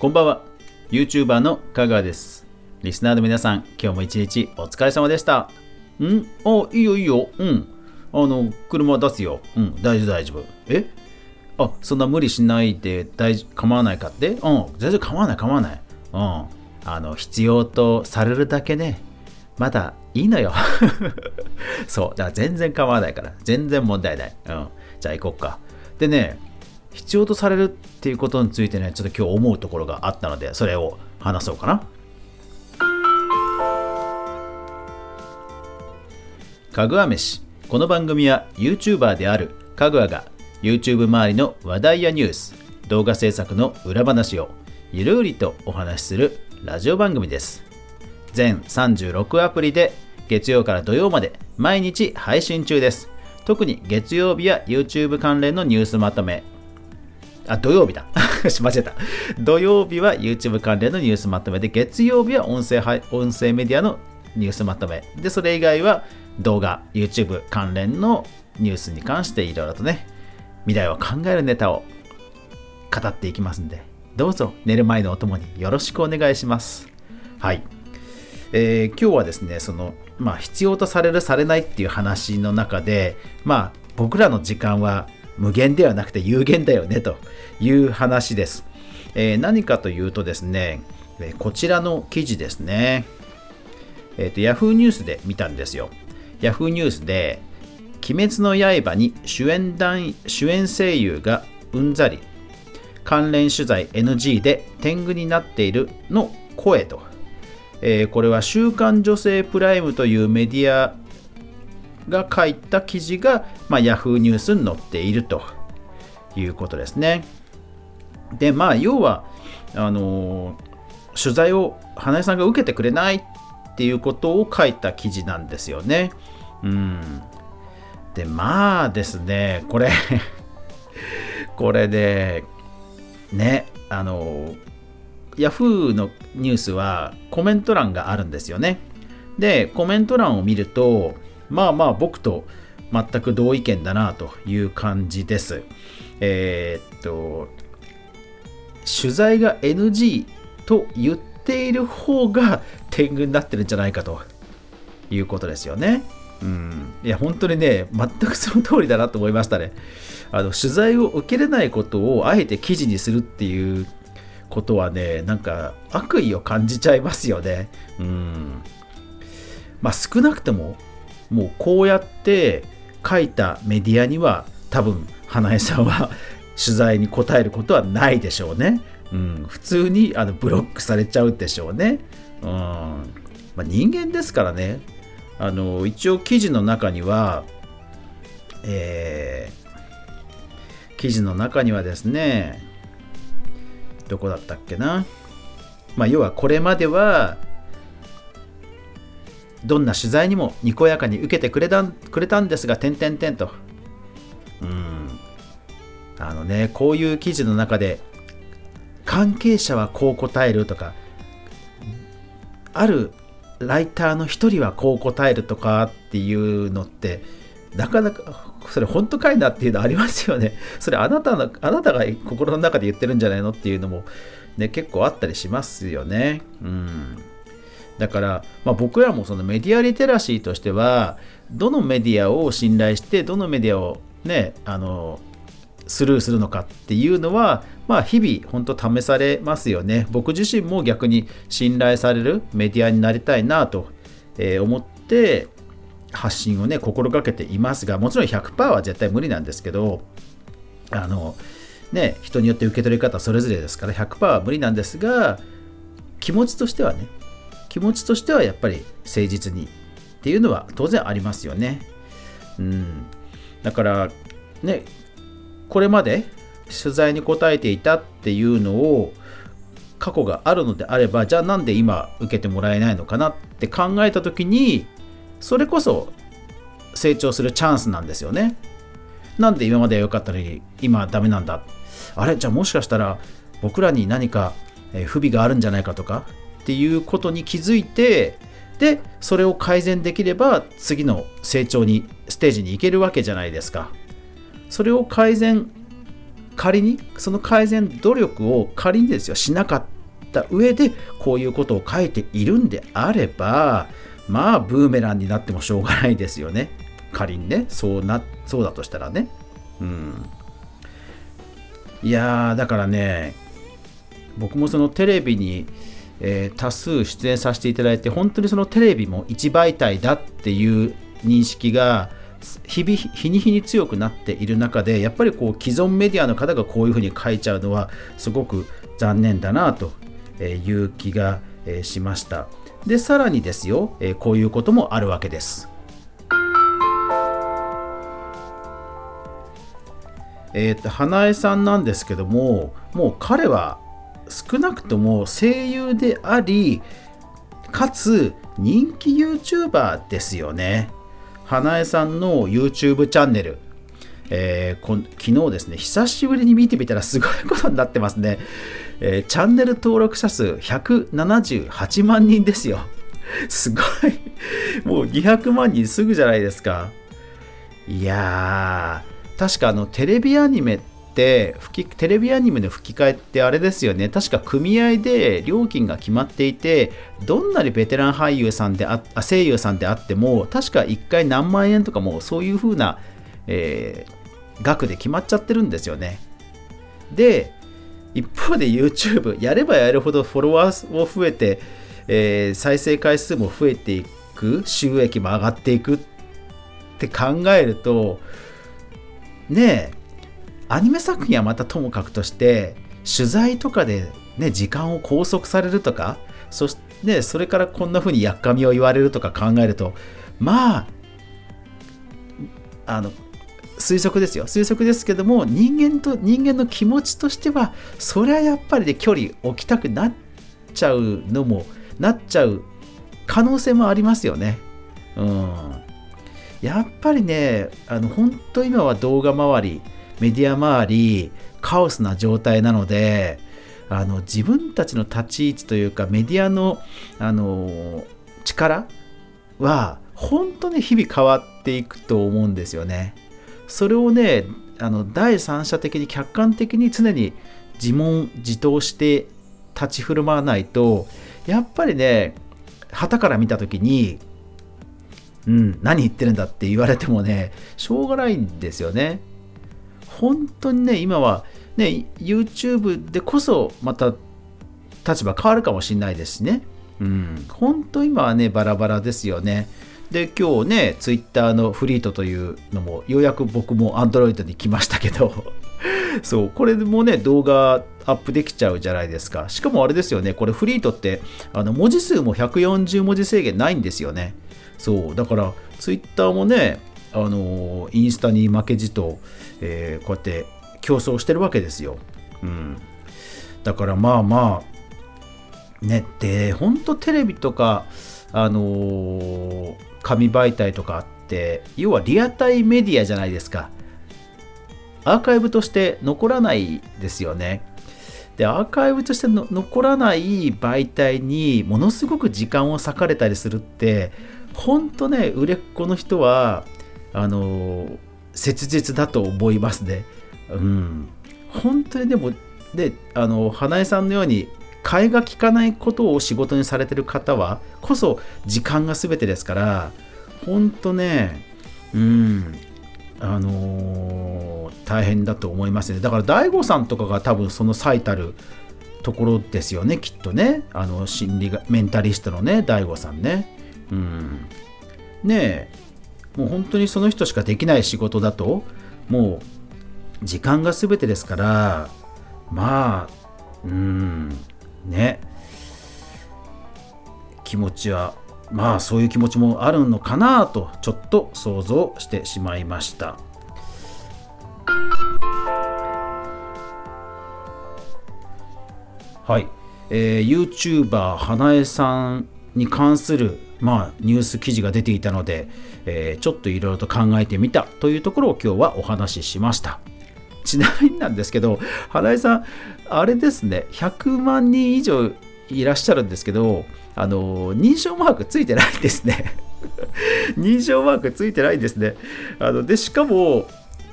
こんばんは。YouTuber の香川です。リスナーの皆さん今日も一日お疲れ様でした。ん？あいいよいいよ。うん。あの車出すよ。うん大丈夫大丈夫。え？あそんな無理しないで大丈構わないかって？うん全然構わない構わない。うん。あの必要とされるだけね。まだいいのよ。そう。だから全然構わないから。全然問題ない。うん。じゃあ行こっか。でね必要とされるっていうことについてねちょっと今日思うところがあったのでそれを話そうかな。かぐわ飯。この番組は YouTuber であるかぐわが YouTube 周りの話題やニュース動画制作の裏話をゆるりとお話しするラジオ番組です。全36アプリで月曜から土曜まで毎日配信中です。特に月曜日は YouTube 関連のニュースまとめあ、土曜日だ。間違えた。土曜日は YouTube 関連のニュースまとめで、月曜日は音声音声メディアのニュースまとめ。で、それ以外は動画、YouTube 関連のニュースに関していろいろとね、未来を考えるネタを語っていきますんで、どうぞ寝る前のお供によろしくお願いします。はい。えー、今日はですね、その、まあ、必要とされる、されないっていう話の中で、まあ、僕らの時間は無限ではなくて有限だよねという話です。えー、何かというとですね、こちらの記事ですね。え、ー、と、Yahoo ニュースで見たんですよ。Yahoo ニュースで、鬼滅の刃に主演団主演声優がうんざり、関連取材 NG で天狗になっているの声と。えー、これは週刊女性プライムというメディアが書いた記事が、まあ、Yahoo ニュースに載っているということですね。で、まあ、要は、あのー、取材を花江さんが受けてくれないっていうことを書いた記事なんですよね。うん。で、まあですね、これ これで、ね、あの、Yahoo のニュースはコメント欄があるんですよね。で、コメント欄を見ると、まあまあ僕と全く同意見だなという感じです。えー、っと、取材が NG と言っている方が 天狗になってるんじゃないかということですよね。うん、いや本当にね全くその通りだなと思いましたねあの取材を受けれないことをあえて記事にするっていうことはねなんか悪意を感じちゃいますよねうんまあ少なくとももうこうやって書いたメディアには多分花江さんは取材に答えることはないでしょうね。うん、普通にあのブロックされちゃうでしょうね。うんまあ、人間ですからね。あの一応記事の中には、えー、記事の中にはですね、どこだったっけな。まあ、要はこれまではどんな取材にもにこやかに受けてくれたくれたんですが、点々点と。うん。あのね、こういう記事の中で、関係者はこう答えるとか、あるライターの一人はこう答えるとかっていうのって、なかなか、それ本当かいなっていうのありますよね。それあなたの、あなたが心の中で言ってるんじゃないのっていうのも、ね、結構あったりしますよね。うん。だから、まあ、僕らもそのメディアリテラシーとしてはどのメディアを信頼してどのメディアをねあのスルーするのかっていうのは、まあ、日々本当試されますよね。僕自身も逆に信頼されるメディアになりたいなと思って発信をね心がけていますがもちろん100%は絶対無理なんですけどあのね人によって受け取り方それぞれですから100%は無理なんですが気持ちとしてはね気持ちとしてはやっぱり誠実にっていうのは当然ありますよね。うん、だからねこれまで取材に答えていたっていうのを過去があるのであればじゃあなんで今受けてもらえないのかなって考えた時にそれこそ成長するチャンスなんですよね。なんで今までは良かったのに今はダメなんだあれ？じゃあもしかしたら僕らに何か不備があるんじゃないかとかっていうことに気づいてでそれを改善できれば次の成長にステージに行けるわけじゃないですか。それを改善仮にその改善努力を仮にですよしなかった上でこういうことを書いているんであればまあブーメランになってもしょうがないですよね。仮にねそうなそうだとしたらね。うん。いやーだからね僕もそのテレビに、えー、多数出演させていただいて本当にそのテレビも一媒体だっていう認識が日々日に日に強くなっている中でやっぱりこう既存メディアの方がこういうふうに書いちゃうのはすごく残念だなという気がしました。でさらにですよこういうこともあるわけです。えーと、花江さんなんですけどももう彼は少なくとも声優でありかつ人気 YouTuber ですよね。花江さんの YouTube チャンネル、えー、こ昨日ですね久しぶりに見てみたらすごいことになってますね、えー、チャンネル登録者数178万人ですよ。すごい。もう200万人すぐじゃないですか。いやー確かあのテレビアニメって吹きテレビアニメの吹き替えってあれですよね。確か組合で料金が決まっていてどんなにベテラン俳優さんでああ声優さんであっても確か1回何万円とかもそういう風な、えー、額で決まっちゃってるんですよね。で一方で YouTube やればやるほどフォロワーも増えて、えー、再生回数も増えていく収益も上がっていくって考えるとねえアニメ作品はまたともかくとして取材とかで、ね、時間を拘束されるとかそして、それからこんな風にやっかみを言われるとか考えるとまああの推測ですよ推測ですけども人間と人間の気持ちとしてはそれはやっぱりね距離置きたくなっちゃうのもなっちゃう可能性もありますよね。うんやっぱりねあの本当今は動画周りメディア周りカオスな状態なのであの自分たちの立ち位置というかメディアのあの力は本当に日々変わっていくと思うんですよね。それをねあの第三者的に客観的に常に自問自答して立ち振る舞わないとやっぱりね旗から見た時にうん、何言ってるんだって言われてもね、しょうがないんですよね。本当にね、今はね、YouTube でこそまた立場変わるかもしれないですしね。うん、本当今はね、バラバラですよね。で、今日ね、Twitter のフリートというのも、ようやく僕も Android に来ましたけど、そう、これもね、動画アップできちゃうじゃないですか。しかもあれですよね、これフリートって、あの文字数も140文字制限ないんですよね。そうだからツイッターもねあのインスタに負けじと、えー、こうやって競争してるわけですよ、うん、だからまあまあねで本当テレビとかあのー、紙媒体とかあって要はリアタイメディアじゃないですか。アーカイブとして残らないですよね。でアーカイブとして残らない媒体にものすごく時間を割かれたりするって本当ね売れっ子の人はあの切実だと思いますね。うん、本当にでもであの花江さんのように替えが利かないことを仕事にされてる方はこそ時間が全てですから本当ねうん。あのー、大変だと思いますね。だから DAIGO さんとかが多分その最たるところですよねきっとね。あの心理がメンタリストのね DAIGO さんね。うん。ねえもう本当にその人しかできない仕事だともう時間が全てですからまあうんね。気持ちはまあそういう気持ちもあるのかなとちょっと想像してしまいました。はい、えー、YouTuber 花江さんに関するまあ、ニュース記事が出ていたので、えー、ちょっといろいろと考えてみたというところを今日はお話ししました。ちなみになんですけど、花井さん、あれですね、100万人以上いらっしゃるんですけど、あの認証マークついてないんですね。認証マークついてないんですね。あのでしかも、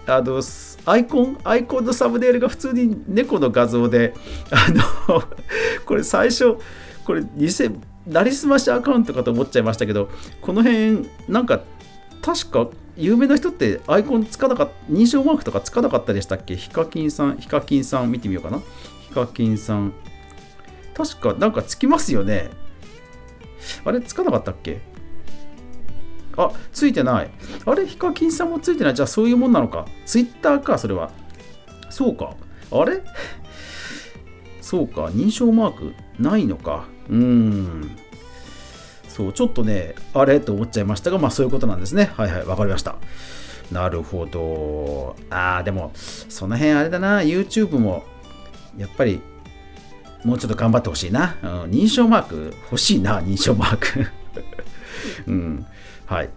あのアイコンアイコンのサムネイルが普通に猫の画像であのこれ最初これ偽なりすましアカウントかと思っちゃいましたけどこの辺なんか確か有名な人ってアイコンつかなかった認証マークとかつかなかったでしたっけ？ヒカキンさんヒカキンさん見てみようかなヒカキンさん確かなんかつきますよねあれつかなかったっけ？あ、ついてない。あれヒカキンさんもついてない？じゃあそういうもんなのか。ツイッターか、それは。そうか。あれ？そうか。認証マークないのか。うん。そう、ちょっとね、あれと思っちゃいましたが、まあそういうことなんですね。はいはい、わかりました。なるほど。ああ、でも、その辺あれだな。YouTube も、やっぱり、もうちょっと頑張ってほしいな。うん、認証マーク欲しいな、認証マーク。うん。はい。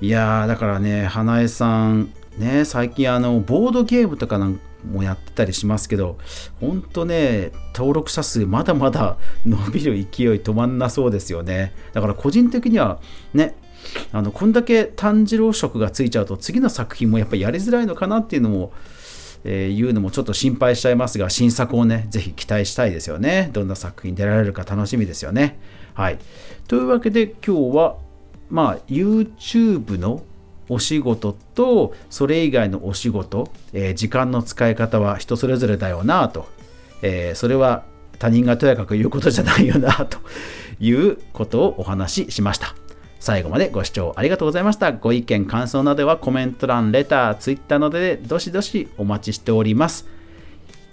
いやー、だからね、花江さん、ね、最近あの、ボードゲームとかなんもやってたりしますけど、ほんとね、登録者数まだまだ伸びる勢い止まんなそうですよね。だから個人的にはね、あのこんだけ炭治郎色がついちゃうと次の作品もやっぱりやりづらいのかなっていうのも、えー、いうのもちょっと心配しちゃいますが新作をねぜひ期待したいですよね。どんな作品出られるか楽しみですよね。はい。というわけで今日はまあ YouTube のお仕事とそれ以外のお仕事、えー、時間の使い方は人それぞれだよなと、えー、それは他人がとやかく言うことじゃないよなということをお話ししました。最後までご視聴ありがとうございました。ご意見、感想などはコメント欄、レター、ツイッターなどでどしどしお待ちしております。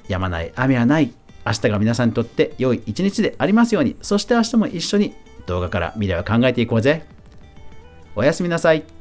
やまない雨はない。明日が皆さんにとって良い一日でありますように。そして明日も一緒に動画から未来を考えていこうぜ。おやすみなさい。